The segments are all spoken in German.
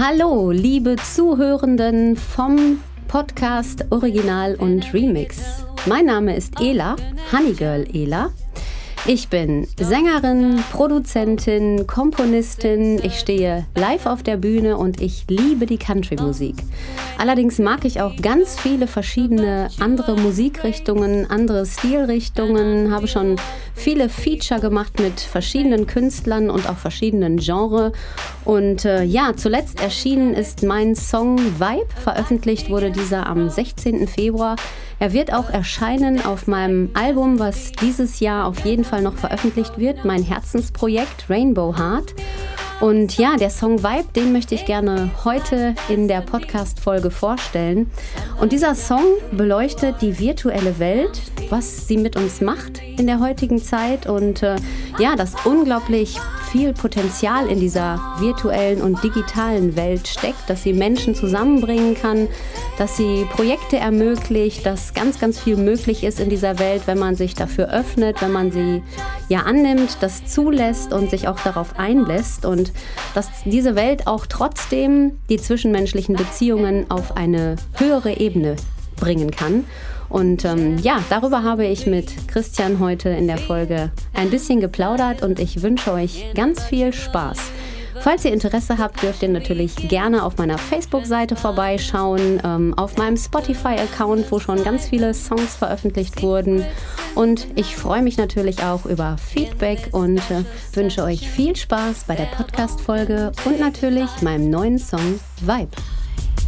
Hallo, liebe Zuhörenden vom Podcast Original und Remix. Mein Name ist Ela, Honeygirl Ela. Ich bin Sängerin, Produzentin, Komponistin. Ich stehe live auf der Bühne und ich liebe die Country-Musik. Allerdings mag ich auch ganz viele verschiedene andere Musikrichtungen, andere Stilrichtungen, habe schon viele Feature gemacht mit verschiedenen Künstlern und auch verschiedenen Genres. Und äh, ja, zuletzt erschienen ist mein Song Vibe. Veröffentlicht wurde dieser am 16. Februar. Er wird auch erscheinen auf meinem Album, was dieses Jahr auf jeden Fall noch veröffentlicht wird, mein Herzensprojekt Rainbow Heart. Und ja, der Song Vibe, den möchte ich gerne heute in der Podcast-Folge vorstellen. Und dieser Song beleuchtet die virtuelle Welt, was sie mit uns macht in der heutigen Zeit und äh, ja, das unglaublich viel Potenzial in dieser virtuellen und digitalen Welt steckt, dass sie Menschen zusammenbringen kann, dass sie Projekte ermöglicht, dass ganz, ganz viel möglich ist in dieser Welt, wenn man sich dafür öffnet, wenn man sie ja annimmt, das zulässt und sich auch darauf einlässt und dass diese Welt auch trotzdem die zwischenmenschlichen Beziehungen auf eine höhere Ebene bringen kann. Und ähm, ja, darüber habe ich mit Christian heute in der Folge ein bisschen geplaudert und ich wünsche euch ganz viel Spaß. Falls ihr Interesse habt, dürft ihr natürlich gerne auf meiner Facebook-Seite vorbeischauen, ähm, auf meinem Spotify-Account, wo schon ganz viele Songs veröffentlicht wurden. Und ich freue mich natürlich auch über Feedback und äh, wünsche euch viel Spaß bei der Podcast-Folge und natürlich meinem neuen Song Vibe.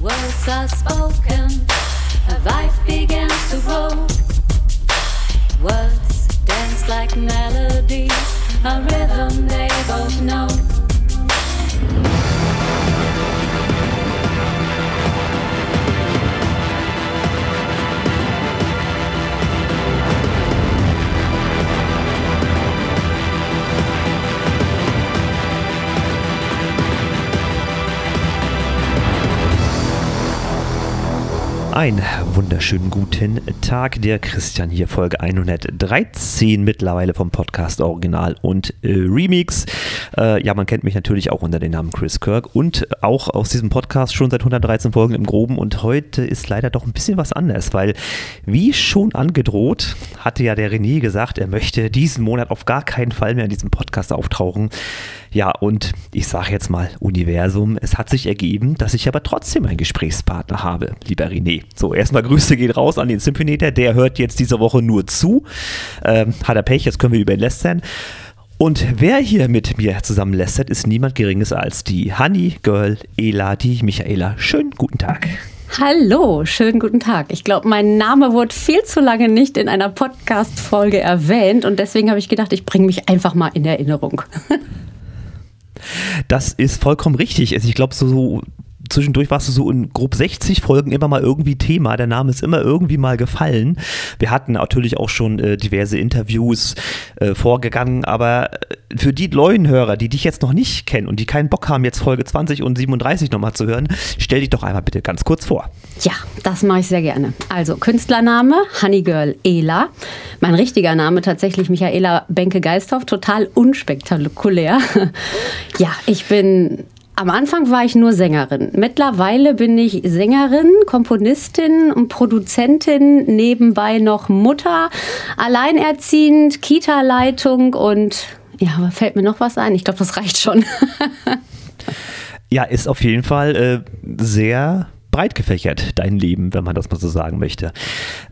Words are spoken. A vibe begins to grow. Words dance like melodies, a rhythm they both know. Einen wunderschönen guten Tag, der Christian hier, Folge 113 mittlerweile vom Podcast Original und äh, Remix. Äh, ja, man kennt mich natürlich auch unter dem Namen Chris Kirk und auch aus diesem Podcast schon seit 113 Folgen im Groben und heute ist leider doch ein bisschen was anders, weil wie schon angedroht, hatte ja der René gesagt, er möchte diesen Monat auf gar keinen Fall mehr in diesem Podcast auftauchen. Ja, und ich sage jetzt mal Universum, es hat sich ergeben, dass ich aber trotzdem einen Gesprächspartner habe, lieber René. So, erstmal Grüße gehen raus an den Symphonieter, der hört jetzt diese Woche nur zu. Ähm, hat er Pech, jetzt können wir über ihn lästern. Und wer hier mit mir zusammen lästert, ist niemand Geringes als die Honey Girl Ela, die Michaela. Schönen guten Tag. Hallo, schönen guten Tag. Ich glaube, mein Name wurde viel zu lange nicht in einer Podcast-Folge erwähnt und deswegen habe ich gedacht, ich bringe mich einfach mal in Erinnerung. Das ist vollkommen richtig. Also ich glaube, so zwischendurch warst du so in grob 60 Folgen immer mal irgendwie Thema. Der Name ist immer irgendwie mal gefallen. Wir hatten natürlich auch schon äh, diverse Interviews äh, vorgegangen, aber äh, für die neuen Hörer, die dich jetzt noch nicht kennen und die keinen Bock haben, jetzt Folge 20 und 37 nochmal zu hören, stell dich doch einmal bitte ganz kurz vor. Ja, das mache ich sehr gerne. Also Künstlername Honeygirl Ela. Mein richtiger Name tatsächlich Michaela Benke-Geisthoff, total unspektakulär. ja, ich bin am Anfang war ich nur Sängerin. Mittlerweile bin ich Sängerin, Komponistin und Produzentin, nebenbei noch Mutter, alleinerziehend, Kita-Leitung und ja, fällt mir noch was ein? Ich glaube, das reicht schon. ja, ist auf jeden Fall äh, sehr breit gefächert, dein Leben, wenn man das mal so sagen möchte.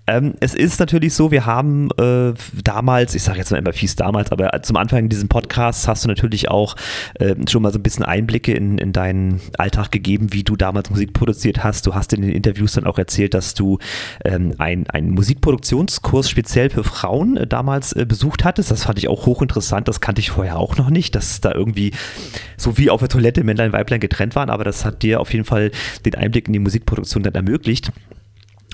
Ähm, es ist natürlich so, wir haben äh, damals, ich sage jetzt mal immer fies damals, aber zum Anfang dieses Podcasts hast du natürlich auch äh, schon mal so ein bisschen Einblicke in, in deinen Alltag gegeben, wie du damals Musik produziert hast. Du hast in den Interviews dann auch erzählt, dass du ähm, einen Musikproduktionskurs speziell für Frauen äh, damals äh, besucht hattest. Das fand ich auch hochinteressant. Das kannte ich vorher auch noch nicht, dass da irgendwie so wie auf der Toilette Männlein, Weiblein getrennt waren. Aber das hat dir auf jeden Fall den Einblick in die Musikproduktion dann ermöglicht.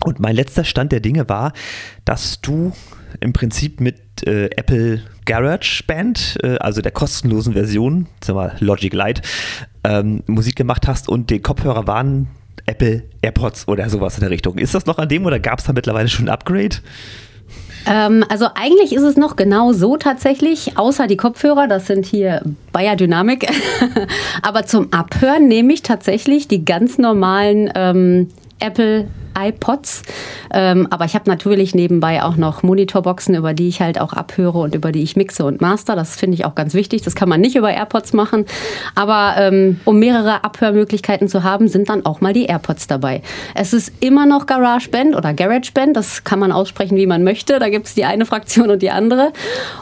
Und mein letzter Stand der Dinge war, dass du im Prinzip mit äh, Apple Garage Band, äh, also der kostenlosen Version, sagen wir Logic Lite, ähm, Musik gemacht hast und die Kopfhörer waren Apple AirPods oder sowas in der Richtung. Ist das noch an dem oder gab es da mittlerweile schon ein Upgrade? Ähm, also eigentlich ist es noch genau so tatsächlich, außer die Kopfhörer, das sind hier Bayer Dynamic. Aber zum Abhören nehme ich tatsächlich die ganz normalen ähm, Apple iPods. Ähm, aber ich habe natürlich nebenbei auch noch Monitorboxen, über die ich halt auch abhöre und über die ich mixe und master. Das finde ich auch ganz wichtig. Das kann man nicht über AirPods machen. Aber ähm, um mehrere Abhörmöglichkeiten zu haben, sind dann auch mal die AirPods dabei. Es ist immer noch GarageBand oder GarageBand. Das kann man aussprechen, wie man möchte. Da gibt es die eine Fraktion und die andere.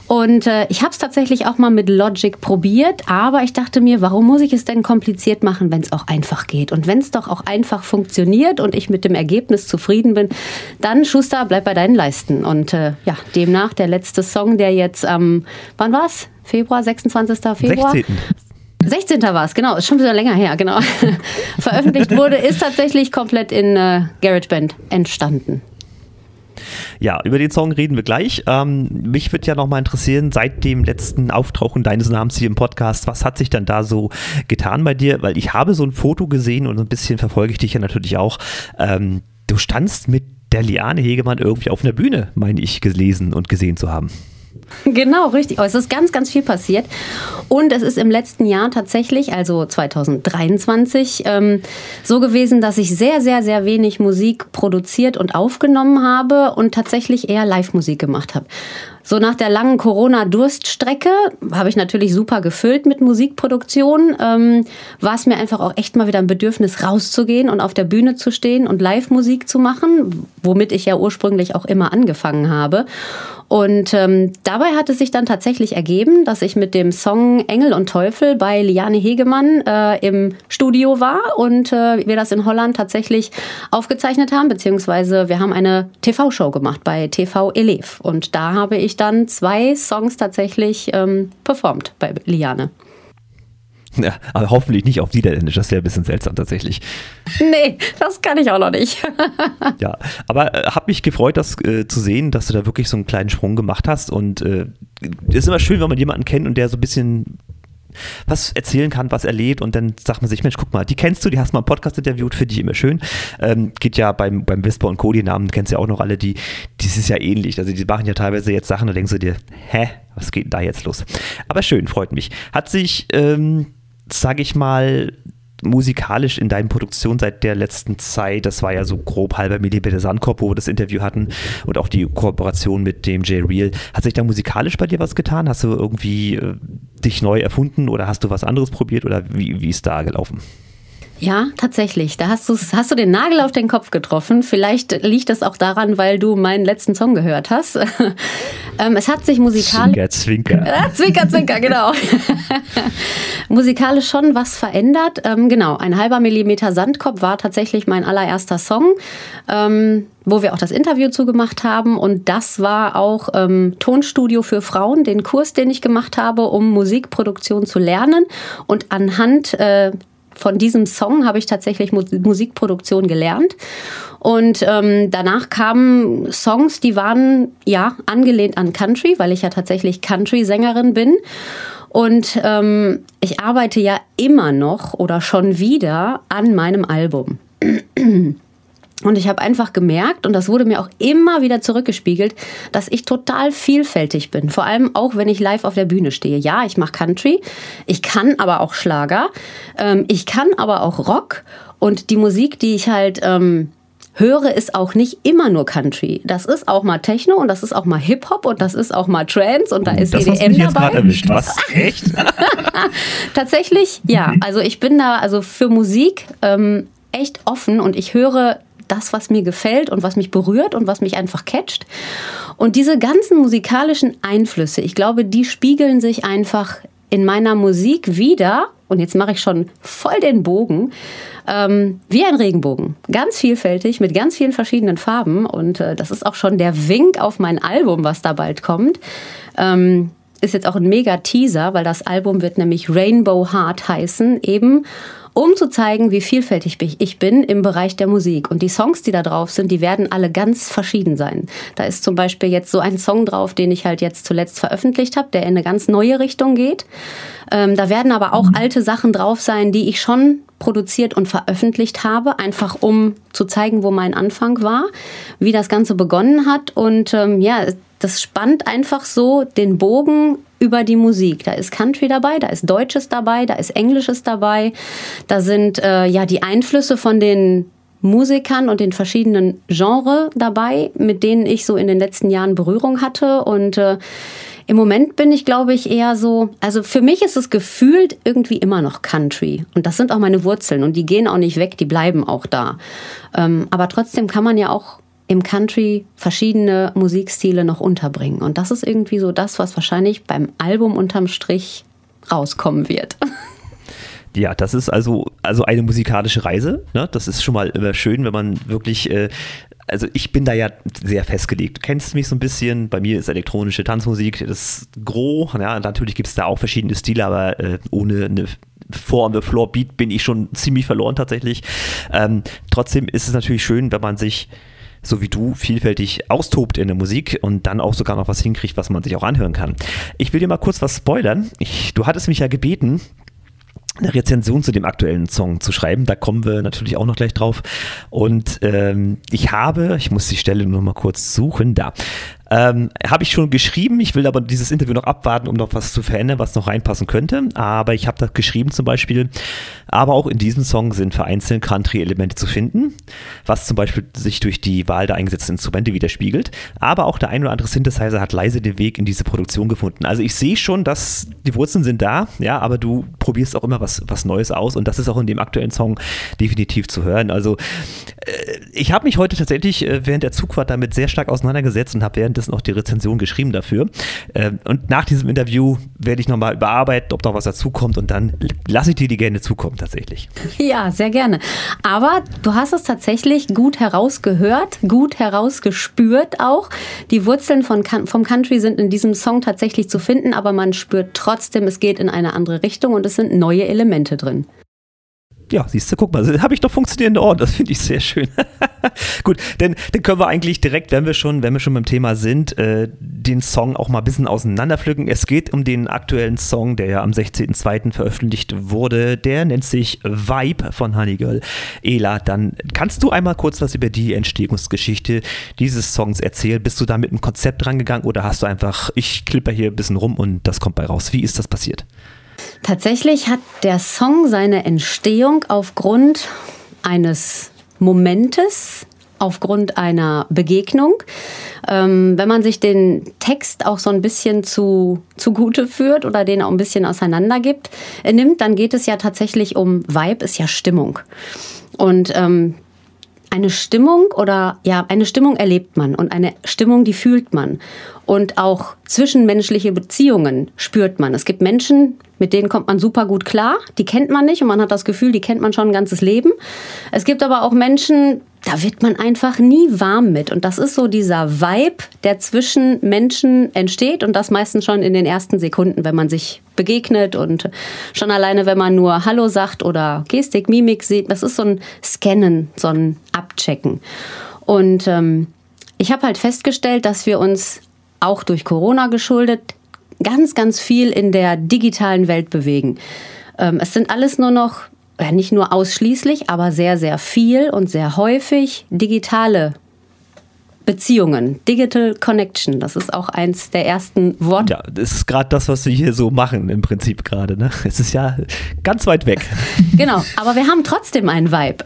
Und äh, ich habe es tatsächlich auch mal mit Logic probiert. Aber ich dachte mir, warum muss ich es denn kompliziert machen, wenn es auch einfach geht? Und wenn es doch auch einfach funktioniert und ich mit dem Ergebnis zufrieden bin, dann Schuster, bleib bei deinen Leisten. Und äh, ja, demnach der letzte Song, der jetzt am, ähm, wann war's? Februar, 26. Februar? 16. 16. war es, genau, ist schon wieder länger her, genau. Veröffentlicht wurde, ist tatsächlich komplett in äh, GarageBand entstanden. Ja, über den Song reden wir gleich. Ähm, mich würde ja nochmal interessieren, seit dem letzten Auftauchen deines Namens hier im Podcast, was hat sich dann da so getan bei dir? Weil ich habe so ein Foto gesehen und ein bisschen verfolge ich dich ja natürlich auch. Ähm, du standst mit der Liane Hegemann irgendwie auf einer Bühne, meine ich, gelesen und gesehen zu haben. Genau, richtig. Oh, es ist ganz, ganz viel passiert. Und es ist im letzten Jahr tatsächlich, also 2023, ähm, so gewesen, dass ich sehr, sehr, sehr wenig Musik produziert und aufgenommen habe und tatsächlich eher Live-Musik gemacht habe. So nach der langen Corona-Durststrecke habe ich natürlich super gefüllt mit Musikproduktion. Ähm, war es mir einfach auch echt mal wieder ein Bedürfnis, rauszugehen und auf der Bühne zu stehen und Live-Musik zu machen, womit ich ja ursprünglich auch immer angefangen habe. Und ähm, dabei hat es sich dann tatsächlich ergeben, dass ich mit dem Song Engel und Teufel bei Liane Hegemann äh, im Studio war und äh, wir das in Holland tatsächlich aufgezeichnet haben, beziehungsweise wir haben eine TV-Show gemacht bei TV Elef. Und da habe ich dann zwei Songs tatsächlich ähm, performt bei Liane. Ja, aber hoffentlich nicht auf Niederländisch, das wäre ein bisschen seltsam tatsächlich. Nee, das kann ich auch noch nicht. ja, aber äh, habe mich gefreut, das äh, zu sehen, dass du da wirklich so einen kleinen Sprung gemacht hast. Und es äh, ist immer schön, wenn man jemanden kennt und der so ein bisschen was erzählen kann, was er lebt und dann sagt man sich, Mensch, guck mal, die kennst du, die hast du mal im Podcast interviewt, finde ich immer schön. Ähm, geht ja beim, beim Whisper und Co., die Namen kennst du ja auch noch alle, die, das ist ja ähnlich. Also die machen ja teilweise jetzt Sachen, da denkst du dir, hä, was geht denn da jetzt los? Aber schön, freut mich. Hat sich ähm, sage ich mal, musikalisch in deinen Produktionen seit der letzten Zeit, das war ja so grob halber Millimeter Sandkorb, wo wir das Interview hatten und auch die Kooperation mit dem J Real. Hat sich da musikalisch bei dir was getan? Hast du irgendwie äh, dich neu erfunden oder hast du was anderes probiert oder wie, wie ist da gelaufen? Ja, tatsächlich. Da hast, hast du den Nagel auf den Kopf getroffen. Vielleicht liegt das auch daran, weil du meinen letzten Song gehört hast. ähm, es hat sich musikalisch. Zwinker, Zwinker. Ja, zwinker, Zwinker, genau. musikalisch schon was verändert. Ähm, genau, ein halber Millimeter Sandkopf war tatsächlich mein allererster Song. Ähm, wo wir auch das Interview zugemacht haben. Und das war auch ähm, Tonstudio für Frauen, den Kurs, den ich gemacht habe, um Musikproduktion zu lernen. Und anhand äh, von diesem Song habe ich tatsächlich Musikproduktion gelernt. Und ähm, danach kamen Songs, die waren ja angelehnt an Country, weil ich ja tatsächlich Country-Sängerin bin. Und ähm, ich arbeite ja immer noch oder schon wieder an meinem Album. Und ich habe einfach gemerkt, und das wurde mir auch immer wieder zurückgespiegelt, dass ich total vielfältig bin. Vor allem auch, wenn ich live auf der Bühne stehe. Ja, ich mache Country, ich kann aber auch Schlager, ähm, ich kann aber auch Rock. Und die Musik, die ich halt ähm, höre, ist auch nicht immer nur Country. Das ist auch mal Techno und das ist auch mal Hip-Hop und das ist auch mal Trance und da ist das EDM hast dabei. Erwischt. Was? Echt? Tatsächlich, ja. Also ich bin da also für Musik ähm, echt offen und ich höre das, was mir gefällt und was mich berührt und was mich einfach catcht. Und diese ganzen musikalischen Einflüsse, ich glaube, die spiegeln sich einfach in meiner Musik wieder. Und jetzt mache ich schon voll den Bogen. Ähm, wie ein Regenbogen. Ganz vielfältig, mit ganz vielen verschiedenen Farben. Und äh, das ist auch schon der Wink auf mein Album, was da bald kommt. Ähm, ist jetzt auch ein mega Teaser, weil das Album wird nämlich Rainbow Heart heißen, eben um zu zeigen, wie vielfältig ich bin im Bereich der Musik. Und die Songs, die da drauf sind, die werden alle ganz verschieden sein. Da ist zum Beispiel jetzt so ein Song drauf, den ich halt jetzt zuletzt veröffentlicht habe, der in eine ganz neue Richtung geht. Ähm, da werden aber auch alte Sachen drauf sein, die ich schon produziert und veröffentlicht habe, einfach um zu zeigen, wo mein Anfang war, wie das Ganze begonnen hat. Und ähm, ja, das spannt einfach so den Bogen über die Musik. Da ist Country dabei, da ist Deutsches dabei, da ist Englisches dabei. Da sind äh, ja die Einflüsse von den Musikern und den verschiedenen Genres dabei, mit denen ich so in den letzten Jahren Berührung hatte. Und äh, im Moment bin ich, glaube ich, eher so, also für mich ist es gefühlt irgendwie immer noch Country. Und das sind auch meine Wurzeln und die gehen auch nicht weg, die bleiben auch da. Ähm, aber trotzdem kann man ja auch im Country verschiedene Musikstile noch unterbringen. Und das ist irgendwie so das, was wahrscheinlich beim Album unterm Strich rauskommen wird. Ja, das ist also, also eine musikalische Reise. Ne? Das ist schon mal immer schön, wenn man wirklich, äh, also ich bin da ja sehr festgelegt. Du kennst mich so ein bisschen. Bei mir ist elektronische Tanzmusik das Gros. Ja, natürlich gibt es da auch verschiedene Stile, aber äh, ohne eine vor on the floor Beat bin ich schon ziemlich verloren tatsächlich. Ähm, trotzdem ist es natürlich schön, wenn man sich so wie du, vielfältig austobt in der Musik und dann auch sogar noch was hinkriegt, was man sich auch anhören kann. Ich will dir mal kurz was spoilern. Ich, du hattest mich ja gebeten, eine Rezension zu dem aktuellen Song zu schreiben. Da kommen wir natürlich auch noch gleich drauf. Und ähm, ich habe, ich muss die Stelle nur mal kurz suchen, da. Ähm, habe ich schon geschrieben. Ich will aber dieses Interview noch abwarten, um noch was zu verändern, was noch reinpassen könnte. Aber ich habe da geschrieben zum Beispiel, aber auch in diesem Song sind vereinzelt Country-Elemente zu finden, was zum Beispiel sich durch die Wahl der eingesetzten Instrumente widerspiegelt. Aber auch der ein oder andere Synthesizer hat leise den Weg in diese Produktion gefunden. Also ich sehe schon, dass die Wurzeln sind da, ja, aber du probierst auch immer was, was Neues aus und das ist auch in dem aktuellen Song definitiv zu hören. Also äh, ich habe mich heute tatsächlich äh, während der Zugfahrt damit sehr stark auseinandergesetzt und habe während währenddessen auch die Rezension geschrieben dafür. Ähm, und nach diesem Interview werde ich nochmal überarbeiten, ob noch was dazukommt und dann lasse ich dir die gerne zukommen tatsächlich. Ja, sehr gerne. Aber du hast es tatsächlich gut herausgehört, gut herausgespürt auch. Die Wurzeln von, vom Country sind in diesem Song tatsächlich zu finden, aber man spürt trotzdem, es geht in eine andere Richtung und es sind neue Elemente drin ja, siehst du, guck mal, habe ich doch funktionierende Ohren. Das finde ich sehr schön. Gut, denn dann können wir eigentlich direkt, wenn wir schon, wenn wir schon beim Thema sind, äh, den Song auch mal ein bisschen auseinanderpflücken. Es geht um den aktuellen Song, der ja am 16.02. veröffentlicht wurde. Der nennt sich Vibe von Honeygirl. Ela, dann kannst du einmal kurz was über die Entstehungsgeschichte dieses Songs erzählen. Bist du da mit einem Konzept rangegangen oder hast du einfach, ich klipper hier ein bisschen rum und das kommt bei raus? Wie ist das passiert? Tatsächlich hat der Song seine Entstehung aufgrund eines Momentes, aufgrund einer Begegnung. Ähm, wenn man sich den Text auch so ein bisschen zu, zugute führt oder den auch ein bisschen auseinander gibt, äh, nimmt, dann geht es ja tatsächlich um Vibe, ist ja Stimmung. Und ähm, eine Stimmung oder ja, eine Stimmung erlebt man und eine Stimmung, die fühlt man. Und auch zwischenmenschliche Beziehungen spürt man. Es gibt Menschen, mit denen kommt man super gut klar, die kennt man nicht und man hat das Gefühl, die kennt man schon ein ganzes Leben. Es gibt aber auch Menschen, da wird man einfach nie warm mit. Und das ist so dieser Vibe, der zwischen Menschen entsteht und das meistens schon in den ersten Sekunden, wenn man sich begegnet und schon alleine, wenn man nur Hallo sagt oder Gestik, Mimik sieht. Das ist so ein Scannen, so ein Abchecken. Und ähm, ich habe halt festgestellt, dass wir uns auch durch Corona geschuldet, ganz, ganz viel in der digitalen Welt bewegen. Ähm, es sind alles nur noch, nicht nur ausschließlich, aber sehr, sehr viel und sehr häufig digitale Beziehungen, Digital Connection, das ist auch eins der ersten Worte. Ja, das ist gerade das, was wir hier so machen im Prinzip gerade. Ne? Es ist ja ganz weit weg. genau, aber wir haben trotzdem einen Vibe.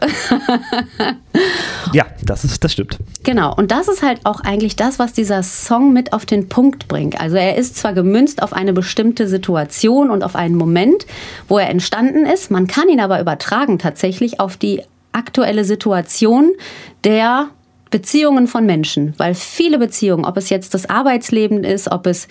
ja, das, ist, das stimmt. Genau, und das ist halt auch eigentlich das, was dieser Song mit auf den Punkt bringt. Also er ist zwar gemünzt auf eine bestimmte Situation und auf einen Moment, wo er entstanden ist, man kann ihn aber übertragen tatsächlich auf die aktuelle Situation der Beziehungen von Menschen, weil viele Beziehungen, ob es jetzt das Arbeitsleben ist, ob es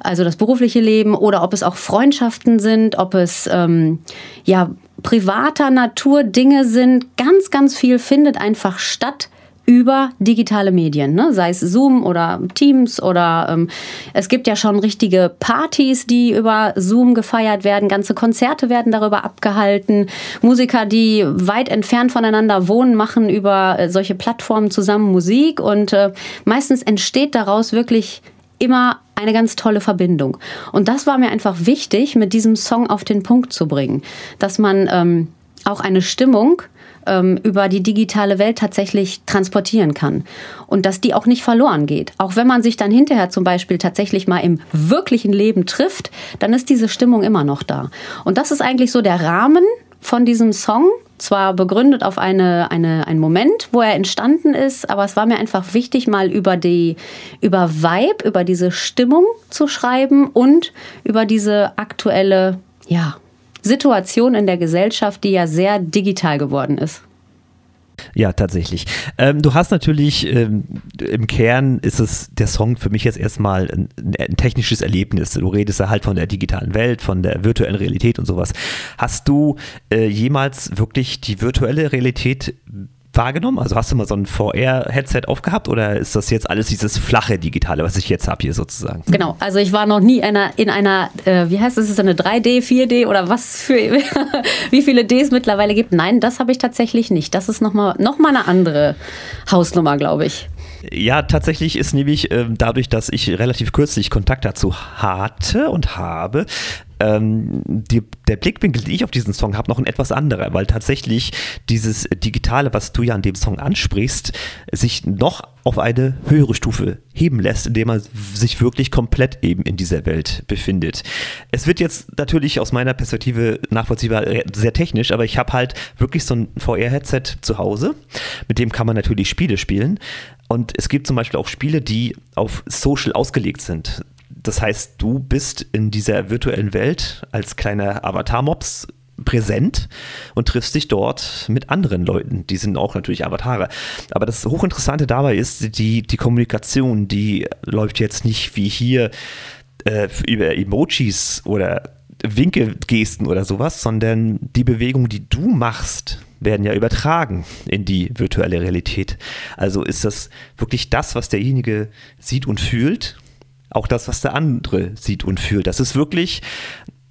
also das berufliche Leben oder ob es auch Freundschaften sind, ob es ähm, ja privater Natur Dinge sind, ganz, ganz viel findet einfach statt über digitale Medien, ne? sei es Zoom oder Teams oder ähm, es gibt ja schon richtige Partys, die über Zoom gefeiert werden, ganze Konzerte werden darüber abgehalten, Musiker, die weit entfernt voneinander wohnen, machen über äh, solche Plattformen zusammen Musik und äh, meistens entsteht daraus wirklich immer eine ganz tolle Verbindung. Und das war mir einfach wichtig, mit diesem Song auf den Punkt zu bringen, dass man ähm, auch eine Stimmung ähm, über die digitale Welt tatsächlich transportieren kann. Und dass die auch nicht verloren geht. Auch wenn man sich dann hinterher zum Beispiel tatsächlich mal im wirklichen Leben trifft, dann ist diese Stimmung immer noch da. Und das ist eigentlich so der Rahmen von diesem Song, zwar begründet auf eine, eine, einen Moment, wo er entstanden ist, aber es war mir einfach wichtig, mal über die, über Vibe, über diese Stimmung zu schreiben und über diese aktuelle, ja, Situation in der Gesellschaft, die ja sehr digital geworden ist. Ja, tatsächlich. Ähm, du hast natürlich, ähm, im Kern ist es der Song für mich jetzt erstmal ein, ein, technisches Erlebnis. Du redest ja halt von der digitalen Welt, von der virtuellen Realität und sowas. Hast du äh, jemals wirklich die virtuelle Realität wahrgenommen? Also hast du mal so ein VR-Headset aufgehabt oder ist das jetzt alles dieses flache Digitale, was ich jetzt habe hier sozusagen? Genau, also ich war noch nie in einer, in einer äh, wie heißt es, ist es eine 3D, 4D oder was für, wie viele Ds mittlerweile gibt? Nein, das habe ich tatsächlich nicht. Das ist nochmal noch mal eine andere Hausnummer, glaube ich. Ja, tatsächlich ist nämlich ähm, dadurch, dass ich relativ kürzlich Kontakt dazu hatte und habe, ähm, die, der Blickwinkel, den ich auf diesen Song habe, noch ein etwas anderer, weil tatsächlich dieses Digitale, was du ja an dem Song ansprichst, sich noch auf eine höhere Stufe heben lässt, indem man sich wirklich komplett eben in dieser Welt befindet. Es wird jetzt natürlich aus meiner Perspektive nachvollziehbar sehr technisch, aber ich habe halt wirklich so ein VR-Headset zu Hause, mit dem kann man natürlich Spiele spielen. Und es gibt zum Beispiel auch Spiele, die auf Social ausgelegt sind. Das heißt, du bist in dieser virtuellen Welt als kleiner Avatar-Mops präsent und triffst dich dort mit anderen Leuten. Die sind auch natürlich Avatare. Aber das Hochinteressante dabei ist, die, die Kommunikation, die läuft jetzt nicht wie hier äh, über Emojis oder Winkelgesten oder sowas, sondern die Bewegungen, die du machst, werden ja übertragen in die virtuelle Realität. Also ist das wirklich das, was derjenige sieht und fühlt auch das, was der andere sieht und fühlt. Das ist wirklich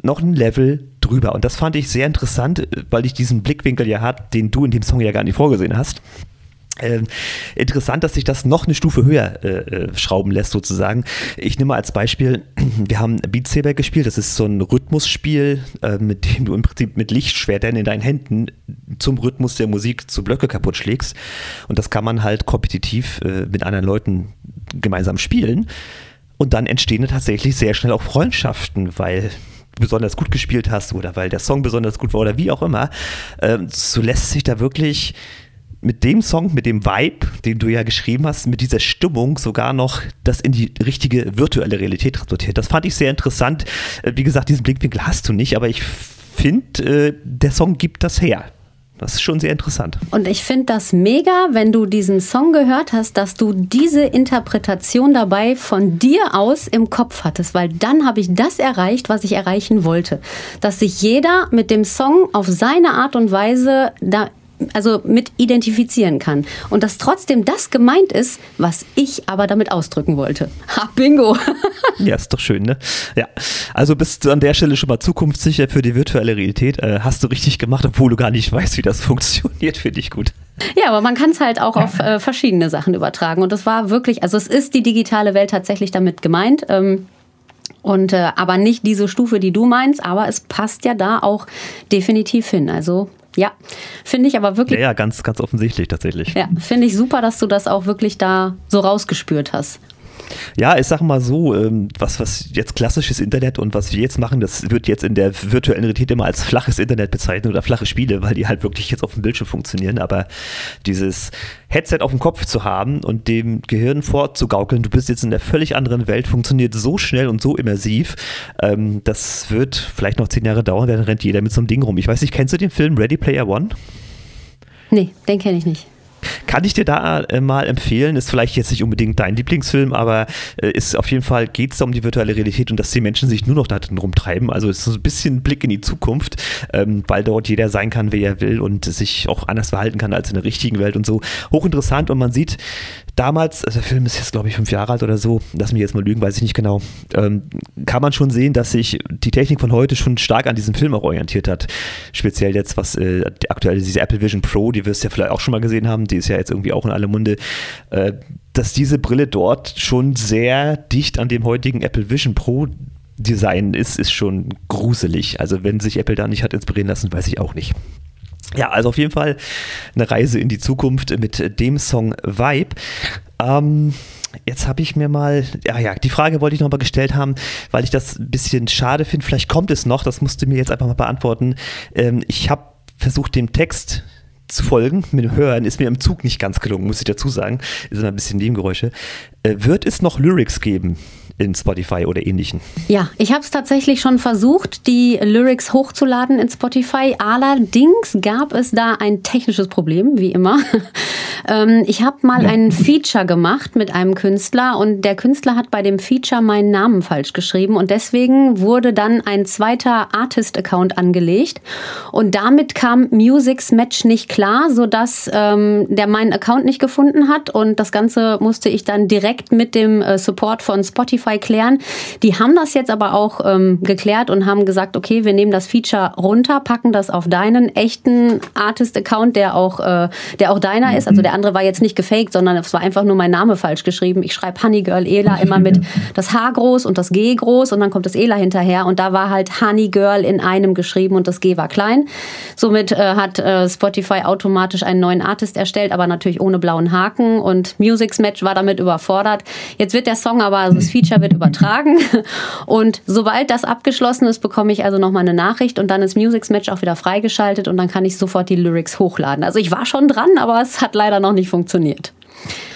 noch ein Level drüber. Und das fand ich sehr interessant, weil ich diesen Blickwinkel ja hat, den du in dem Song ja gar nicht vorgesehen hast. Ähm, interessant, dass sich das noch eine Stufe höher äh, äh schrauben lässt, sozusagen. Ich nehme mal als Beispiel, wir haben Beat Saber gespielt, das ist so ein Rhythmusspiel, äh, mit dem du im Prinzip mit Lichtschwertern in deinen Händen zum Rhythmus der Musik zu Blöcke kaputt schlägst. Und das kann man halt kompetitiv äh, mit anderen Leuten gemeinsam spielen. Und dann entstehen tatsächlich sehr schnell auch Freundschaften, weil besonders gut gespielt hast oder weil der Song besonders gut war oder wie auch immer. Ähm, so lässt sich da wirklich mit dem Song, mit dem Vibe, den du ja geschrieben hast, mit dieser Stimmung sogar noch das in die richtige virtuelle Realität transportiert. Das fand ich sehr interessant. Äh, wie gesagt, diesen Blickwinkel hast du nicht, aber ich finde, äh, der Song gibt das her. Das ist schon sehr interessant. Und ich finde das mega, wenn du diesen Song gehört hast, dass du diese Interpretation dabei von dir aus im Kopf hattest, weil dann habe ich das erreicht, was ich erreichen wollte. Dass sich jeder mit dem Song auf seine Art und Weise da also mit identifizieren kann. Und dass trotzdem das gemeint ist, was ich aber damit ausdrücken wollte. Ha, bingo! ja, ist doch schön, ne? Ja. Also bist du an der Stelle schon mal zukunftssicher für die virtuelle Realität. Äh, hast du richtig gemacht, obwohl du gar nicht weißt, wie das funktioniert, finde ich gut. Ja, aber man kann es halt auch auf äh, verschiedene Sachen übertragen. Und das war wirklich, also es ist die digitale Welt tatsächlich damit gemeint. Ähm, und äh, aber nicht diese Stufe, die du meinst, aber es passt ja da auch definitiv hin. Also ja, finde ich aber wirklich. Ja, ja, ganz, ganz offensichtlich tatsächlich. Ja, finde ich super, dass du das auch wirklich da so rausgespürt hast. Ja, ich sage mal so, ähm, was, was jetzt klassisches Internet und was wir jetzt machen, das wird jetzt in der virtuellen Realität immer als flaches Internet bezeichnet oder flache Spiele, weil die halt wirklich jetzt auf dem Bildschirm funktionieren. Aber dieses Headset auf dem Kopf zu haben und dem Gehirn vorzugaukeln, du bist jetzt in der völlig anderen Welt, funktioniert so schnell und so immersiv, ähm, das wird vielleicht noch zehn Jahre dauern, dann rennt jeder mit so einem Ding rum. Ich weiß nicht, kennst du den Film Ready Player One? Nee, den kenne ich nicht. Kann ich dir da äh, mal empfehlen, ist vielleicht jetzt nicht unbedingt dein Lieblingsfilm, aber äh, ist auf jeden Fall, geht es da um die virtuelle Realität und dass die Menschen sich nur noch da drin rumtreiben. Also es ist so ein bisschen ein Blick in die Zukunft, ähm, weil dort jeder sein kann, wer er will und sich auch anders verhalten kann als in der richtigen Welt und so. Hochinteressant und man sieht, damals, also der Film ist jetzt glaube ich fünf Jahre alt oder so, lass mich jetzt mal lügen, weiß ich nicht genau, ähm, kann man schon sehen, dass sich die Technik von heute schon stark an diesem Film auch orientiert hat. Speziell jetzt, was äh, aktuell diese Apple Vision Pro, die wirst du ja vielleicht auch schon mal gesehen haben, die ist ja jetzt irgendwie auch in aller Munde, äh, dass diese Brille dort schon sehr dicht an dem heutigen Apple Vision Pro Design ist, ist schon gruselig. Also wenn sich Apple da nicht hat inspirieren lassen, weiß ich auch nicht. Ja, also auf jeden Fall eine Reise in die Zukunft mit dem Song Vibe. Ähm, jetzt habe ich mir mal, ja, ja, die Frage wollte ich noch mal gestellt haben, weil ich das ein bisschen schade finde. Vielleicht kommt es noch, das musst du mir jetzt einfach mal beantworten. Ähm, ich habe versucht, dem Text zu folgen mit dem Hören ist mir im Zug nicht ganz gelungen, muss ich dazu sagen. Ist immer ein bisschen Nebengeräusche. Äh, wird es noch Lyrics geben in Spotify oder ähnlichen? Ja, ich habe es tatsächlich schon versucht, die Lyrics hochzuladen in Spotify. Allerdings gab es da ein technisches Problem, wie immer. Ähm, ich habe mal ein Feature gemacht mit einem Künstler und der Künstler hat bei dem Feature meinen Namen falsch geschrieben und deswegen wurde dann ein zweiter Artist-Account angelegt und damit kam Musics Match nicht klar, sodass ähm, der meinen Account nicht gefunden hat und das Ganze musste ich dann direkt mit dem äh, Support von Spotify klären. Die haben das jetzt aber auch ähm, geklärt und haben gesagt, okay, wir nehmen das Feature runter, packen das auf deinen echten Artist-Account, der auch, äh, der auch deiner ist, also der andere war jetzt nicht gefaked, sondern es war einfach nur mein Name falsch geschrieben. Ich schreibe Honey Girl Ela immer mit das H groß und das G groß und dann kommt das Ela hinterher und da war halt Honey Girl in einem geschrieben und das G war klein. Somit äh, hat äh, Spotify automatisch einen neuen Artist erstellt, aber natürlich ohne blauen Haken und Musics Match war damit überfordert. Jetzt wird der Song aber, also das Feature wird übertragen und sobald das abgeschlossen ist, bekomme ich also nochmal eine Nachricht und dann ist Musics Match auch wieder freigeschaltet und dann kann ich sofort die Lyrics hochladen. Also ich war schon dran, aber es hat leider noch nicht funktioniert.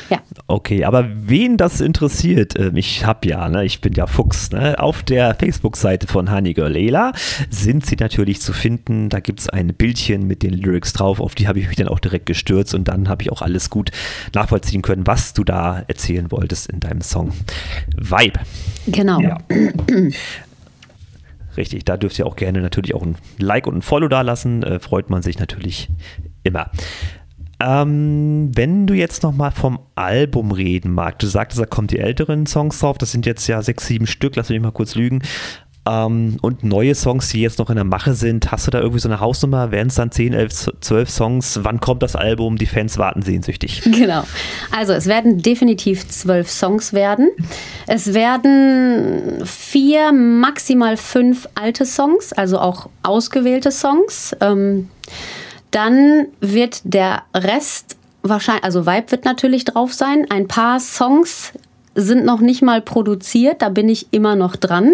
Ja. Okay, aber wen das interessiert, ähm, ich habe ja, ne, ich bin ja Fuchs, ne, auf der Facebook-Seite von Haniger Lela sind sie natürlich zu finden. Da gibt es ein Bildchen mit den Lyrics drauf, auf die habe ich mich dann auch direkt gestürzt und dann habe ich auch alles gut nachvollziehen können, was du da erzählen wolltest in deinem Song. Vibe. Genau. Ja. Richtig, da dürft ihr auch gerne natürlich auch ein Like und ein Follow da lassen. Äh, freut man sich natürlich immer. Ähm, wenn du jetzt nochmal vom Album reden magst, du sagtest, da kommen die älteren Songs drauf, das sind jetzt ja sechs, sieben Stück, lass mich mal kurz lügen. Ähm, und neue Songs, die jetzt noch in der Mache sind, hast du da irgendwie so eine Hausnummer? Werden es dann 10, 11, 12 Songs? Wann kommt das Album? Die Fans warten sehnsüchtig. Genau. Also es werden definitiv zwölf Songs werden. Es werden vier, maximal fünf alte Songs, also auch ausgewählte Songs. Ähm, dann wird der Rest wahrscheinlich, also Vibe wird natürlich drauf sein. Ein paar Songs sind noch nicht mal produziert, da bin ich immer noch dran.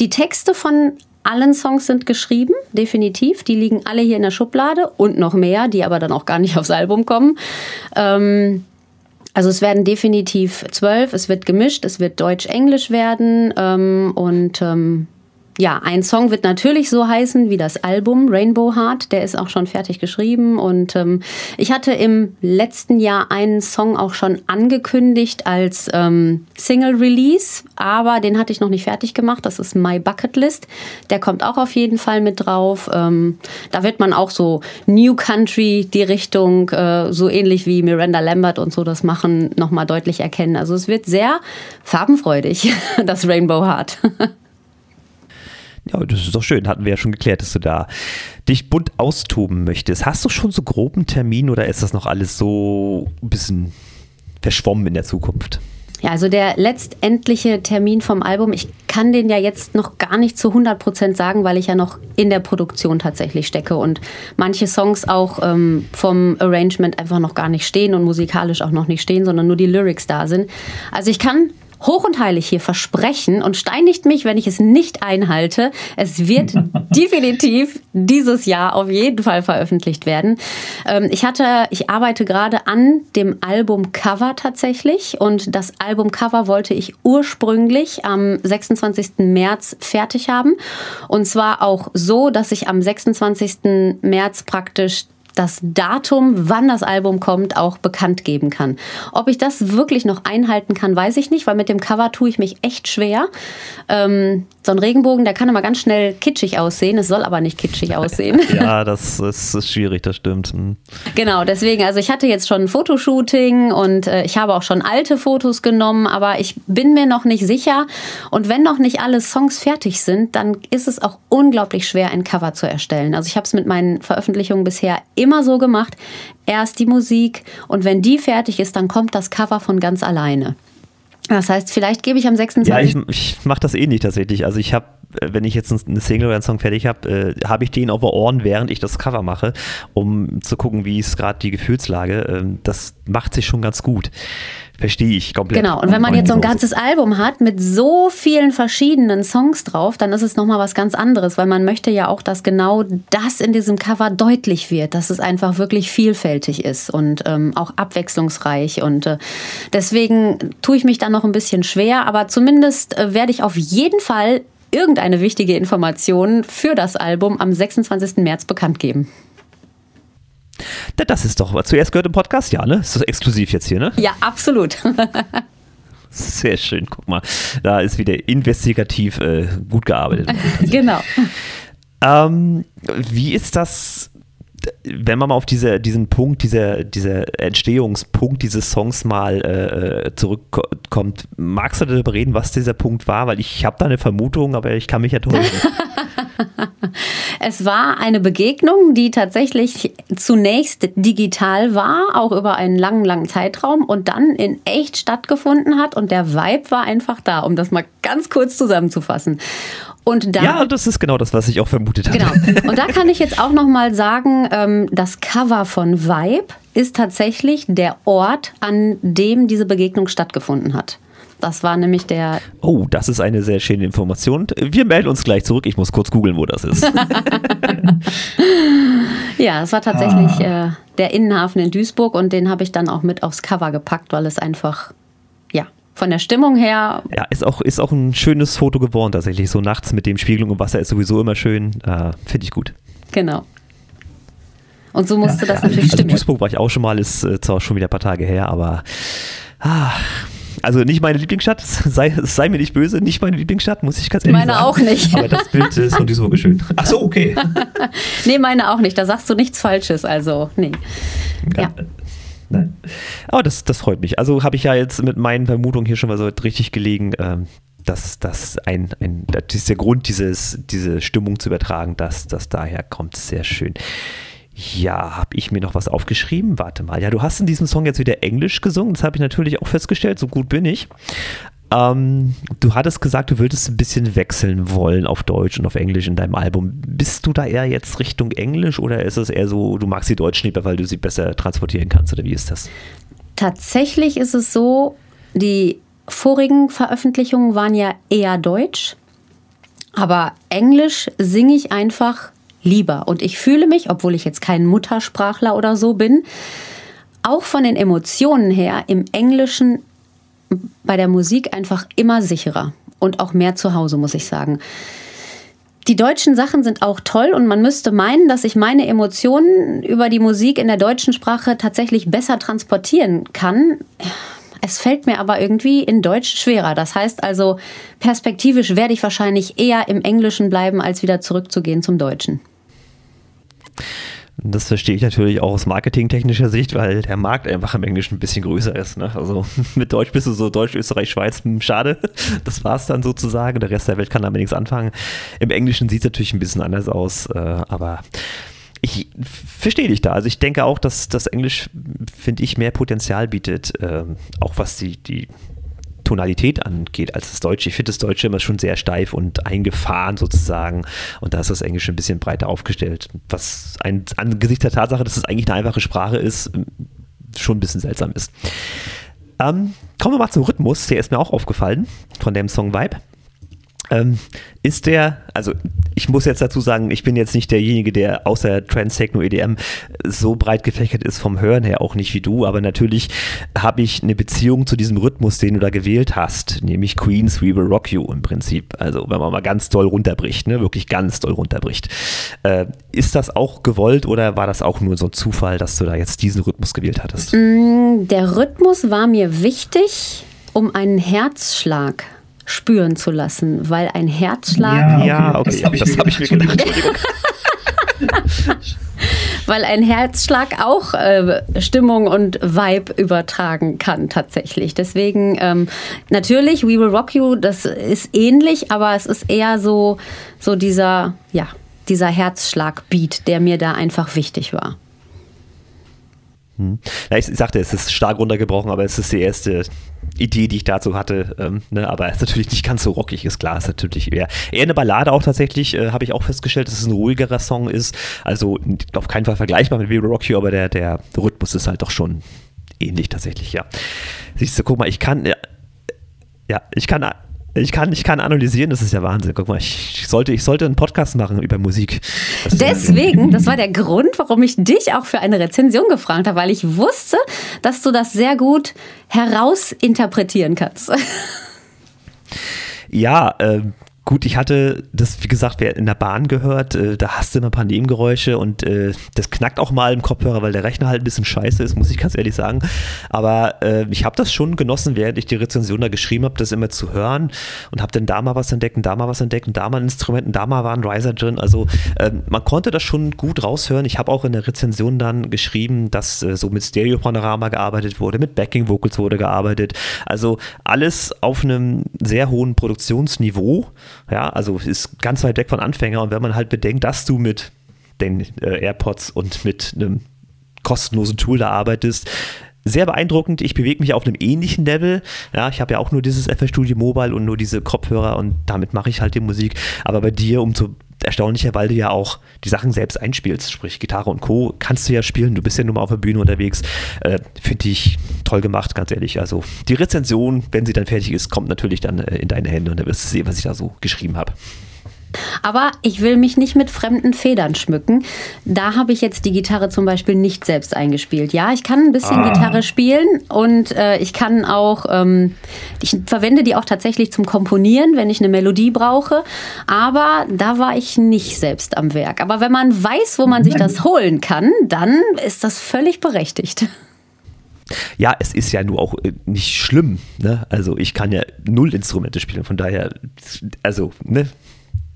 Die Texte von allen Songs sind geschrieben, definitiv. Die liegen alle hier in der Schublade und noch mehr, die aber dann auch gar nicht aufs Album kommen. Ähm, also es werden definitiv zwölf, es wird gemischt, es wird Deutsch-Englisch werden ähm, und ähm, ja, ein Song wird natürlich so heißen wie das Album Rainbow Heart. Der ist auch schon fertig geschrieben. Und ähm, ich hatte im letzten Jahr einen Song auch schon angekündigt als ähm, Single Release, aber den hatte ich noch nicht fertig gemacht. Das ist My Bucket List. Der kommt auch auf jeden Fall mit drauf. Ähm, da wird man auch so New Country, die Richtung, äh, so ähnlich wie Miranda Lambert und so das machen, nochmal deutlich erkennen. Also es wird sehr farbenfreudig, das Rainbow Heart. Ja, das ist doch schön. Hatten wir ja schon geklärt, dass du da dich bunt austoben möchtest. Hast du schon so groben Termin oder ist das noch alles so ein bisschen verschwommen in der Zukunft? Ja, also der letztendliche Termin vom Album, ich kann den ja jetzt noch gar nicht zu 100 Prozent sagen, weil ich ja noch in der Produktion tatsächlich stecke und manche Songs auch ähm, vom Arrangement einfach noch gar nicht stehen und musikalisch auch noch nicht stehen, sondern nur die Lyrics da sind. Also ich kann hoch und heilig hier versprechen und steinigt mich, wenn ich es nicht einhalte. Es wird definitiv dieses Jahr auf jeden Fall veröffentlicht werden. Ähm, ich hatte, ich arbeite gerade an dem Albumcover tatsächlich und das Albumcover wollte ich ursprünglich am 26. März fertig haben und zwar auch so, dass ich am 26. März praktisch das Datum, wann das Album kommt, auch bekannt geben kann. Ob ich das wirklich noch einhalten kann, weiß ich nicht, weil mit dem Cover tue ich mich echt schwer. Ähm, so ein Regenbogen, der kann immer ganz schnell kitschig aussehen. Es soll aber nicht kitschig aussehen. ja, das ist, ist, schwierig, das stimmt. Hm. Genau, deswegen, also ich hatte jetzt schon ein Fotoshooting und äh, ich habe auch schon alte Fotos genommen, aber ich bin mir noch nicht sicher. Und wenn noch nicht alle Songs fertig sind, dann ist es auch unglaublich schwer, ein Cover zu erstellen. Also ich habe es mit meinen Veröffentlichungen bisher immer so gemacht. Erst die Musik und wenn die fertig ist, dann kommt das Cover von ganz alleine. Das heißt, vielleicht gebe ich am 26. Ja, ich, ich mache das eh nicht tatsächlich. Also ich habe, wenn ich jetzt eine Single oder einen Song fertig habe, äh, habe ich den auf den Ohren, während ich das Cover mache, um zu gucken, wie ist gerade die Gefühlslage. Ähm, das macht sich schon ganz gut. Verstehe ich komplett. Genau, und wenn man jetzt so ein ganzes Album hat mit so vielen verschiedenen Songs drauf, dann ist es nochmal was ganz anderes, weil man möchte ja auch, dass genau das in diesem Cover deutlich wird, dass es einfach wirklich vielfältig ist und ähm, auch abwechslungsreich. Und äh, deswegen tue ich mich da noch ein bisschen schwer, aber zumindest äh, werde ich auf jeden Fall irgendeine wichtige Information für das Album am 26. März bekannt geben. Das ist doch, zuerst gehört im Podcast, ja, ne? Ist das exklusiv jetzt hier, ne? Ja, absolut. Sehr schön, guck mal. Da ist wieder investigativ äh, gut gearbeitet. genau. Ähm, wie ist das, wenn man mal auf diese, diesen Punkt, dieser, dieser Entstehungspunkt dieses Songs mal äh, zurückkommt, magst du darüber reden, was dieser Punkt war? Weil ich habe da eine Vermutung, aber ich kann mich ja täuschen. es war eine Begegnung, die tatsächlich zunächst digital war, auch über einen langen, langen Zeitraum und dann in echt stattgefunden hat. Und der Vibe war einfach da, um das mal ganz kurz zusammenzufassen. Und da, ja, das ist genau das, was ich auch vermutet habe. Genau. Und da kann ich jetzt auch noch mal sagen, ähm, das Cover von Vibe ist tatsächlich der Ort, an dem diese Begegnung stattgefunden hat. Das war nämlich der. Oh, das ist eine sehr schöne Information. Wir melden uns gleich zurück. Ich muss kurz googeln, wo das ist. ja, es war tatsächlich ah. äh, der Innenhafen in Duisburg und den habe ich dann auch mit aufs Cover gepackt, weil es einfach, ja, von der Stimmung her. Ja, ist auch, ist auch ein schönes Foto geworden, tatsächlich. So nachts mit dem Spiegelung im Wasser ist sowieso immer schön. Äh, Finde ich gut. Genau. Und so musste ja, das natürlich also stimmen. Duisburg war ich auch schon mal, ist äh, zwar schon wieder ein paar Tage her, aber ah, also nicht meine Lieblingsstadt, sei, sei mir nicht böse, nicht meine Lieblingsstadt, muss ich ganz ehrlich meine sagen. Meine auch nicht. Aber das Bild ist von Duisburg schön. Ach so, okay. nee, meine auch nicht. Da sagst du nichts Falsches, also nee. Ja. ja. Nein. Aber das, das freut mich. Also habe ich ja jetzt mit meinen Vermutungen hier schon mal so richtig gelegen, ähm, dass das ein, ein das ist der Grund, dieses, diese Stimmung zu übertragen, dass das daher kommt. Sehr schön. Ja, habe ich mir noch was aufgeschrieben? Warte mal. Ja, du hast in diesem Song jetzt wieder Englisch gesungen. Das habe ich natürlich auch festgestellt. So gut bin ich. Ähm, du hattest gesagt, du würdest ein bisschen wechseln wollen auf Deutsch und auf Englisch in deinem Album. Bist du da eher jetzt Richtung Englisch oder ist es eher so, du magst die Deutschen lieber, weil du sie besser transportieren kannst oder wie ist das? Tatsächlich ist es so, die vorigen Veröffentlichungen waren ja eher Deutsch, aber Englisch singe ich einfach lieber. Und ich fühle mich, obwohl ich jetzt kein Muttersprachler oder so bin, auch von den Emotionen her im Englischen bei der Musik einfach immer sicherer und auch mehr zu Hause, muss ich sagen. Die deutschen Sachen sind auch toll und man müsste meinen, dass ich meine Emotionen über die Musik in der deutschen Sprache tatsächlich besser transportieren kann. Es fällt mir aber irgendwie in Deutsch schwerer. Das heißt also, perspektivisch werde ich wahrscheinlich eher im Englischen bleiben, als wieder zurückzugehen zum Deutschen. Das verstehe ich natürlich auch aus marketingtechnischer Sicht, weil der Markt einfach im Englischen ein bisschen größer ist. Ne? Also mit Deutsch bist du so Deutsch, Österreich, Schweiz, hm, schade. Das war es dann sozusagen. Der Rest der Welt kann damit nichts anfangen. Im Englischen sieht es natürlich ein bisschen anders aus, äh, aber ich verstehe dich da. Also ich denke auch, dass das Englisch, finde ich, mehr Potenzial bietet, äh, auch was die, die Tonalität angeht als das Deutsche. Ich finde das Deutsche immer schon sehr steif und eingefahren sozusagen. Und da ist das Englische ein bisschen breiter aufgestellt. Was ein, angesichts der Tatsache, dass es eigentlich eine einfache Sprache ist, schon ein bisschen seltsam ist. Ähm, kommen wir mal zum Rhythmus. Der ist mir auch aufgefallen von dem Song Vibe. Ähm, ist der, also ich muss jetzt dazu sagen, ich bin jetzt nicht derjenige, der außer Trans Techno EDM so breit gefächert ist vom Hören her auch nicht wie du, aber natürlich habe ich eine Beziehung zu diesem Rhythmus, den du da gewählt hast, nämlich Queens We Will Rock You im Prinzip. Also wenn man mal ganz doll runterbricht, ne, wirklich ganz doll runterbricht. Äh, ist das auch gewollt oder war das auch nur so ein Zufall, dass du da jetzt diesen Rhythmus gewählt hattest? Mm, der Rhythmus war mir wichtig, um einen Herzschlag spüren zu lassen, weil ein Herzschlag. Ja, okay, ja, okay. das habe ich, hab ich, mir gedacht. Entschuldigung. weil ein Herzschlag auch äh, Stimmung und Vibe übertragen kann tatsächlich. Deswegen ähm, natürlich We Will Rock You, das ist ähnlich, aber es ist eher so so dieser ja dieser Herzschlag-Beat, der mir da einfach wichtig war. Hm. Ja, ich, sagte, es ist stark runtergebrochen, aber es ist die erste Idee, die ich dazu hatte. Ähm, ne? Aber es ist natürlich nicht ganz so rockig, ist klar. Es ist natürlich eher, eher eine Ballade auch tatsächlich, äh, habe ich auch festgestellt, dass es ein ruhigerer Song ist. Also auf keinen Fall vergleichbar mit We Rock You, aber der, der Rhythmus ist halt doch schon ähnlich tatsächlich, ja. Siehst du, guck mal, ich kann, ja ich kann ich kann, ich kann analysieren, das ist ja Wahnsinn. Guck mal, ich sollte, ich sollte einen Podcast machen über Musik. Das Deswegen, das war der Grund, warum ich dich auch für eine Rezension gefragt habe, weil ich wusste, dass du das sehr gut herausinterpretieren kannst. Ja, äh, Gut, ich hatte das, wie gesagt, in der Bahn gehört, äh, da hast du immer ein paar Nebengeräusche und äh, das knackt auch mal im Kopfhörer, weil der Rechner halt ein bisschen scheiße ist, muss ich ganz ehrlich sagen. Aber äh, ich habe das schon genossen, während ich die Rezension da geschrieben habe, das immer zu hören und habe dann da mal was entdeckt und da mal was entdeckt und da mal ein Instrument und da mal war ein Riser drin. Also ähm, man konnte das schon gut raushören. Ich habe auch in der Rezension dann geschrieben, dass so mit Stereo-Panorama gearbeitet wurde, mit Backing-Vocals wurde gearbeitet. Also alles auf einem sehr hohen Produktionsniveau. Ja, also ist ganz weit weg von Anfänger. Und wenn man halt bedenkt, dass du mit den äh, AirPods und mit einem kostenlosen Tool da arbeitest, sehr beeindruckend. Ich bewege mich auf einem ähnlichen Level. Ja, ich habe ja auch nur dieses FL Studio Mobile und nur diese Kopfhörer und damit mache ich halt die Musik. Aber bei dir umso erstaunlicher, weil du ja auch die Sachen selbst einspielst, sprich Gitarre und Co. kannst du ja spielen. Du bist ja nun mal auf der Bühne unterwegs. Äh, Finde ich toll gemacht, ganz ehrlich. Also die Rezension, wenn sie dann fertig ist, kommt natürlich dann äh, in deine Hände und dann wirst du sehen, was ich da so geschrieben habe. Aber ich will mich nicht mit fremden Federn schmücken. Da habe ich jetzt die Gitarre zum Beispiel nicht selbst eingespielt. Ja, ich kann ein bisschen ah. Gitarre spielen und äh, ich kann auch, ähm, ich verwende die auch tatsächlich zum Komponieren, wenn ich eine Melodie brauche. Aber da war ich nicht selbst am Werk. Aber wenn man weiß, wo man sich das holen kann, dann ist das völlig berechtigt. Ja, es ist ja nur auch äh, nicht schlimm. Ne? Also ich kann ja null Instrumente spielen, von daher, also, ne,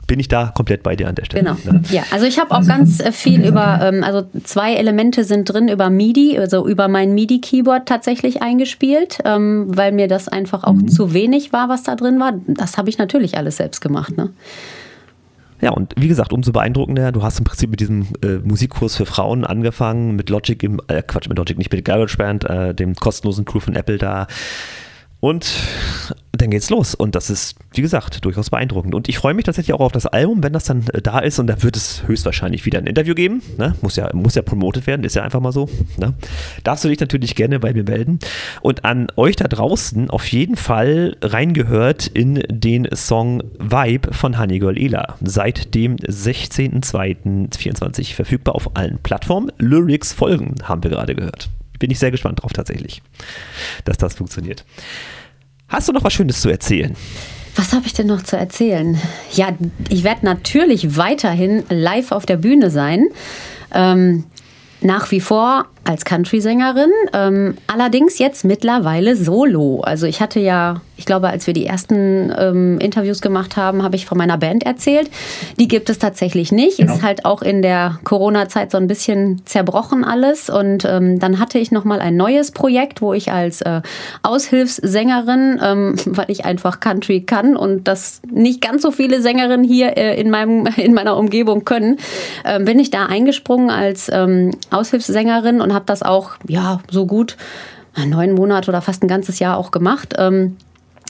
bin ich da komplett bei dir an der Stelle. Genau. Ne? Ja, also ich habe auch ganz äh, viel über, ähm, also zwei Elemente sind drin über MIDI, also über mein MIDI-Keyboard tatsächlich eingespielt, ähm, weil mir das einfach auch mhm. zu wenig war, was da drin war. Das habe ich natürlich alles selbst gemacht. Ne? Ja, und wie gesagt, umso beeindruckender, du hast im Prinzip mit diesem äh, Musikkurs für Frauen angefangen, mit Logic im, äh, Quatsch, mit Logic, nicht mit GarageBand, äh, dem kostenlosen Tool von Apple da und dann geht's los. Und das ist, wie gesagt, durchaus beeindruckend. Und ich freue mich tatsächlich auch auf das Album, wenn das dann äh, da ist. Und da wird es höchstwahrscheinlich wieder ein Interview geben. Ne? Muss, ja, muss ja promotet werden, ist ja einfach mal so. Ne? Darfst du dich natürlich gerne bei mir melden. Und an euch da draußen auf jeden Fall reingehört in den Song Vibe von Honeygirl Ela. Seit dem 16.02.24 verfügbar auf allen Plattformen. Lyrics folgen, haben wir gerade gehört bin ich sehr gespannt drauf tatsächlich, dass das funktioniert. Hast du noch was Schönes zu erzählen? Was habe ich denn noch zu erzählen? Ja, ich werde natürlich weiterhin live auf der Bühne sein. Ähm, nach wie vor als Country-Sängerin, ähm, allerdings jetzt mittlerweile solo. Also ich hatte ja, ich glaube, als wir die ersten ähm, Interviews gemacht haben, habe ich von meiner Band erzählt. Die gibt es tatsächlich nicht. Genau. Ist halt auch in der Corona-Zeit so ein bisschen zerbrochen alles. Und ähm, dann hatte ich nochmal ein neues Projekt, wo ich als äh, Aushilfssängerin, ähm, weil ich einfach Country kann und das nicht ganz so viele Sängerinnen hier äh, in, meinem, in meiner Umgebung können, äh, bin ich da eingesprungen als ähm, Aushilfssängerin und habe das auch ja so gut neun Monate oder fast ein ganzes Jahr auch gemacht. Ähm,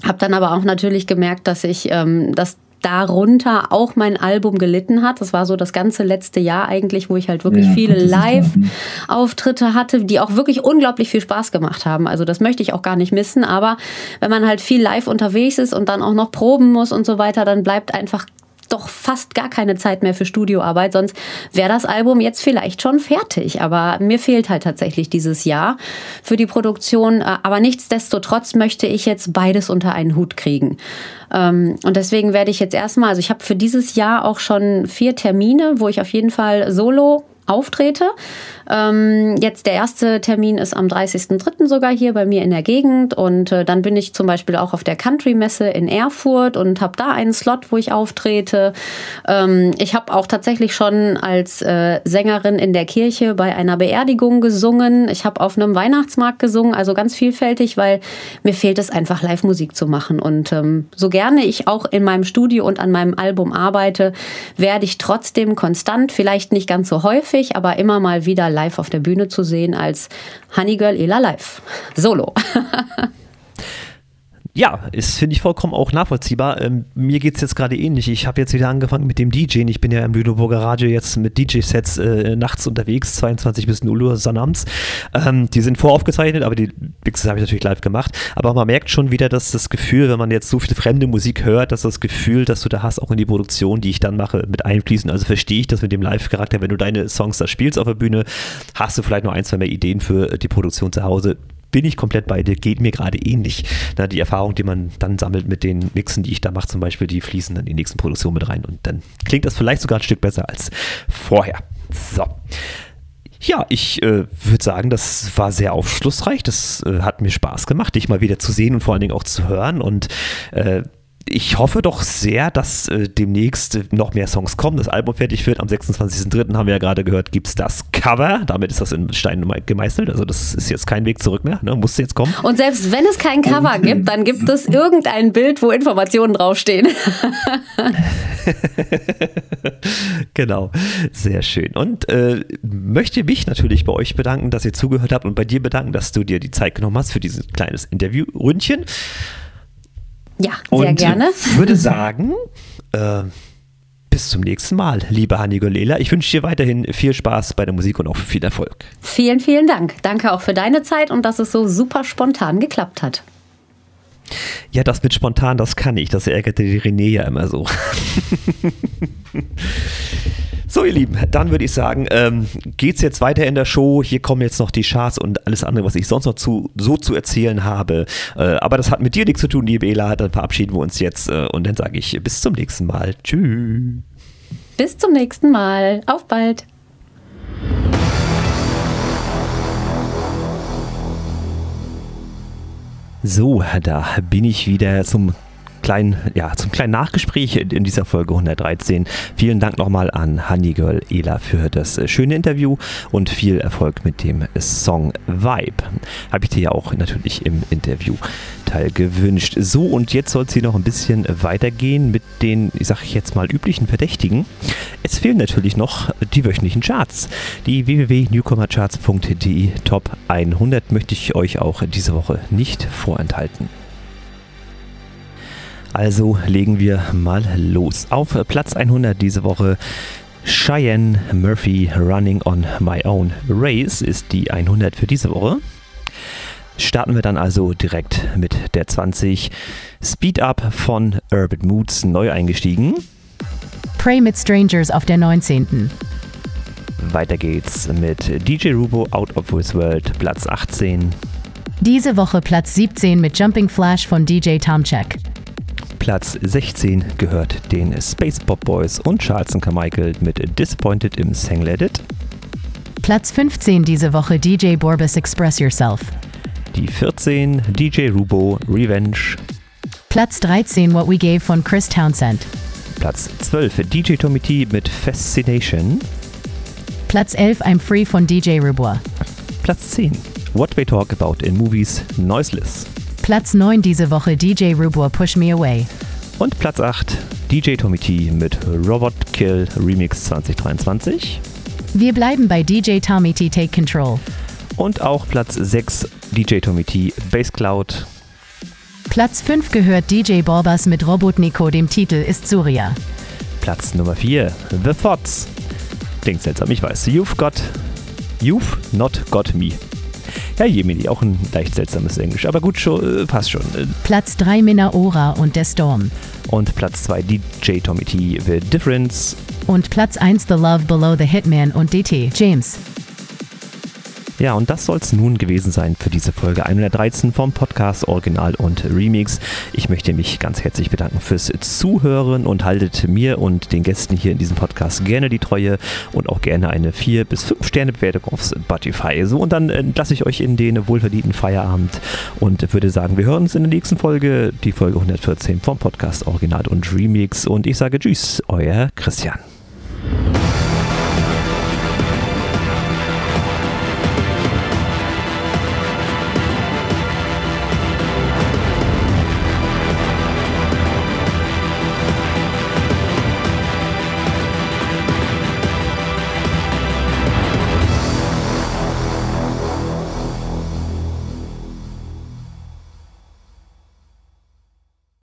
habe dann aber auch natürlich gemerkt, dass ich ähm, das darunter auch mein Album gelitten hat. Das war so das ganze letzte Jahr eigentlich, wo ich halt wirklich ja, viele Live-Auftritte hatte, die auch wirklich unglaublich viel Spaß gemacht haben. Also das möchte ich auch gar nicht missen. Aber wenn man halt viel live unterwegs ist und dann auch noch proben muss und so weiter, dann bleibt einfach doch fast gar keine Zeit mehr für Studioarbeit, sonst wäre das Album jetzt vielleicht schon fertig. Aber mir fehlt halt tatsächlich dieses Jahr für die Produktion. Äh, aber nichtsdestotrotz möchte ich jetzt beides unter einen Hut kriegen. Ähm, und deswegen werde ich jetzt erstmal, also ich habe für dieses Jahr auch schon vier Termine, wo ich auf jeden Fall solo auftrete. Ähm, jetzt der erste Termin ist am 30.03. sogar hier bei mir in der Gegend und äh, dann bin ich zum Beispiel auch auf der Country-Messe in Erfurt und habe da einen Slot, wo ich auftrete. Ähm, ich habe auch tatsächlich schon als äh, Sängerin in der Kirche bei einer Beerdigung gesungen. Ich habe auf einem Weihnachtsmarkt gesungen, also ganz vielfältig, weil mir fehlt es einfach Live-Musik zu machen. Und ähm, so gerne ich auch in meinem Studio und an meinem Album arbeite, werde ich trotzdem konstant, vielleicht nicht ganz so häufig, häufig, aber immer mal wieder live auf der Bühne zu sehen als Honeygirl Ela live. Solo. Ja, ist, finde ich, vollkommen auch nachvollziehbar. Ähm, mir geht es jetzt gerade ähnlich. Ich habe jetzt wieder angefangen mit dem DJing. Ich bin ja im Lüneburger Radio jetzt mit DJ-Sets äh, nachts unterwegs, 22 bis 0 Uhr sonnabends. Ähm, die sind voraufgezeichnet, aber die Mixes habe ich natürlich live gemacht. Aber man merkt schon wieder, dass das Gefühl, wenn man jetzt so viel fremde Musik hört, dass das Gefühl, dass du da hast, auch in die Produktion, die ich dann mache, mit einfließen. Also verstehe ich das mit dem Live-Charakter. Wenn du deine Songs da spielst auf der Bühne, hast du vielleicht noch ein, zwei mehr Ideen für die Produktion zu Hause bin ich komplett bei dir, geht mir gerade ähnlich. Na, die Erfahrung, die man dann sammelt mit den Mixen, die ich da mache, zum Beispiel, die fließen dann in die nächsten Produktionen mit rein und dann klingt das vielleicht sogar ein Stück besser als vorher. So. Ja, ich äh, würde sagen, das war sehr aufschlussreich. Das äh, hat mir Spaß gemacht, dich mal wieder zu sehen und vor allen Dingen auch zu hören. Und äh, ich hoffe doch sehr, dass äh, demnächst noch mehr Songs kommen, das Album fertig wird. Am 26.03. haben wir ja gerade gehört, gibt es das Cover. Damit ist das in Stein gemeißelt. Also das ist jetzt kein Weg zurück mehr. Ne? Musste jetzt kommen. Und selbst wenn es kein Cover gibt, dann gibt es irgendein Bild, wo Informationen draufstehen. genau, sehr schön. Und äh, möchte mich natürlich bei euch bedanken, dass ihr zugehört habt und bei dir bedanken, dass du dir die Zeit genommen hast für dieses kleines Interview-Ründchen. Ja, sehr und gerne. Ich würde sagen, äh, bis zum nächsten Mal, liebe Hanni Golela. Ich wünsche dir weiterhin viel Spaß bei der Musik und auch viel Erfolg. Vielen, vielen Dank. Danke auch für deine Zeit und dass es so super spontan geklappt hat. Ja, das mit spontan, das kann ich. Das ärgerte die René ja immer so. So, ihr Lieben, dann würde ich sagen, ähm, es jetzt weiter in der Show. Hier kommen jetzt noch die Charts und alles andere, was ich sonst noch zu, so zu erzählen habe. Äh, aber das hat mit dir nichts zu tun, liebe Ela. Dann verabschieden wir uns jetzt äh, und dann sage ich bis zum nächsten Mal. Tschüss. Bis zum nächsten Mal. Auf bald. So, da bin ich wieder zum kleinen, ja, zum kleinen Nachgespräch in dieser Folge 113. Vielen Dank nochmal an Honeygirl Ela für das äh, schöne Interview und viel Erfolg mit dem Song Vibe. Habe ich dir ja auch natürlich im Interviewteil gewünscht. So, und jetzt soll es hier noch ein bisschen weitergehen mit den, ich sage jetzt mal, üblichen Verdächtigen. Es fehlen natürlich noch die wöchentlichen Charts. Die www.newcomercharts.de Top 100 möchte ich euch auch diese Woche nicht vorenthalten. Also legen wir mal los. Auf Platz 100 diese Woche Cheyenne Murphy Running on My Own Race ist die 100 für diese Woche. Starten wir dann also direkt mit der 20 Speed Up von Urban Moods neu eingestiegen. Pray mit Strangers auf der 19. Weiter geht's mit DJ Rubo Out of This World Platz 18. Diese Woche Platz 17 mit Jumping Flash von DJ Tomchek. Platz 16 gehört den Space Pop Boys und Charles Carmichael mit Disappointed im Sang Let It. Platz 15 diese Woche DJ Borbus Express Yourself. Die 14 DJ Rubo Revenge. Platz 13 What We Gave von Chris Townsend. Platz 12 DJ Tommy T mit Fascination. Platz 11 I'm Free von DJ Rubois. Platz 10 What We Talk About in Movies Noiseless. Platz 9 diese Woche DJ Rubour Push Me Away. Und Platz 8 DJ Tommy T mit Robot Kill Remix 2023. Wir bleiben bei DJ Tommy T Take Control. Und auch Platz 6 DJ Tommy T Bass Cloud. Platz 5 gehört DJ Borbas mit Robotnico, dem Titel ist Surya. Platz Nummer 4 The Thoughts. Klingt seltsam, ich weiß. You've got. You've not got me. Ja, Jemini, auch ein leicht seltsames Englisch, aber gut, schon, äh, passt schon. Platz 3 Ora und der Storm. Und Platz 2 DJ Tommy T, The Difference. Und Platz 1 The Love Below the Hitman und DT, James. Ja, und das soll es nun gewesen sein für diese Folge 113 vom Podcast Original und Remix. Ich möchte mich ganz herzlich bedanken fürs Zuhören und haltet mir und den Gästen hier in diesem Podcast gerne die Treue und auch gerne eine 4 bis 5 Sterne Bewertung auf Spotify. So, und dann lasse ich euch in den wohlverdienten Feierabend und würde sagen, wir hören uns in der nächsten Folge, die Folge 114 vom Podcast Original und Remix. Und ich sage Tschüss, euer Christian.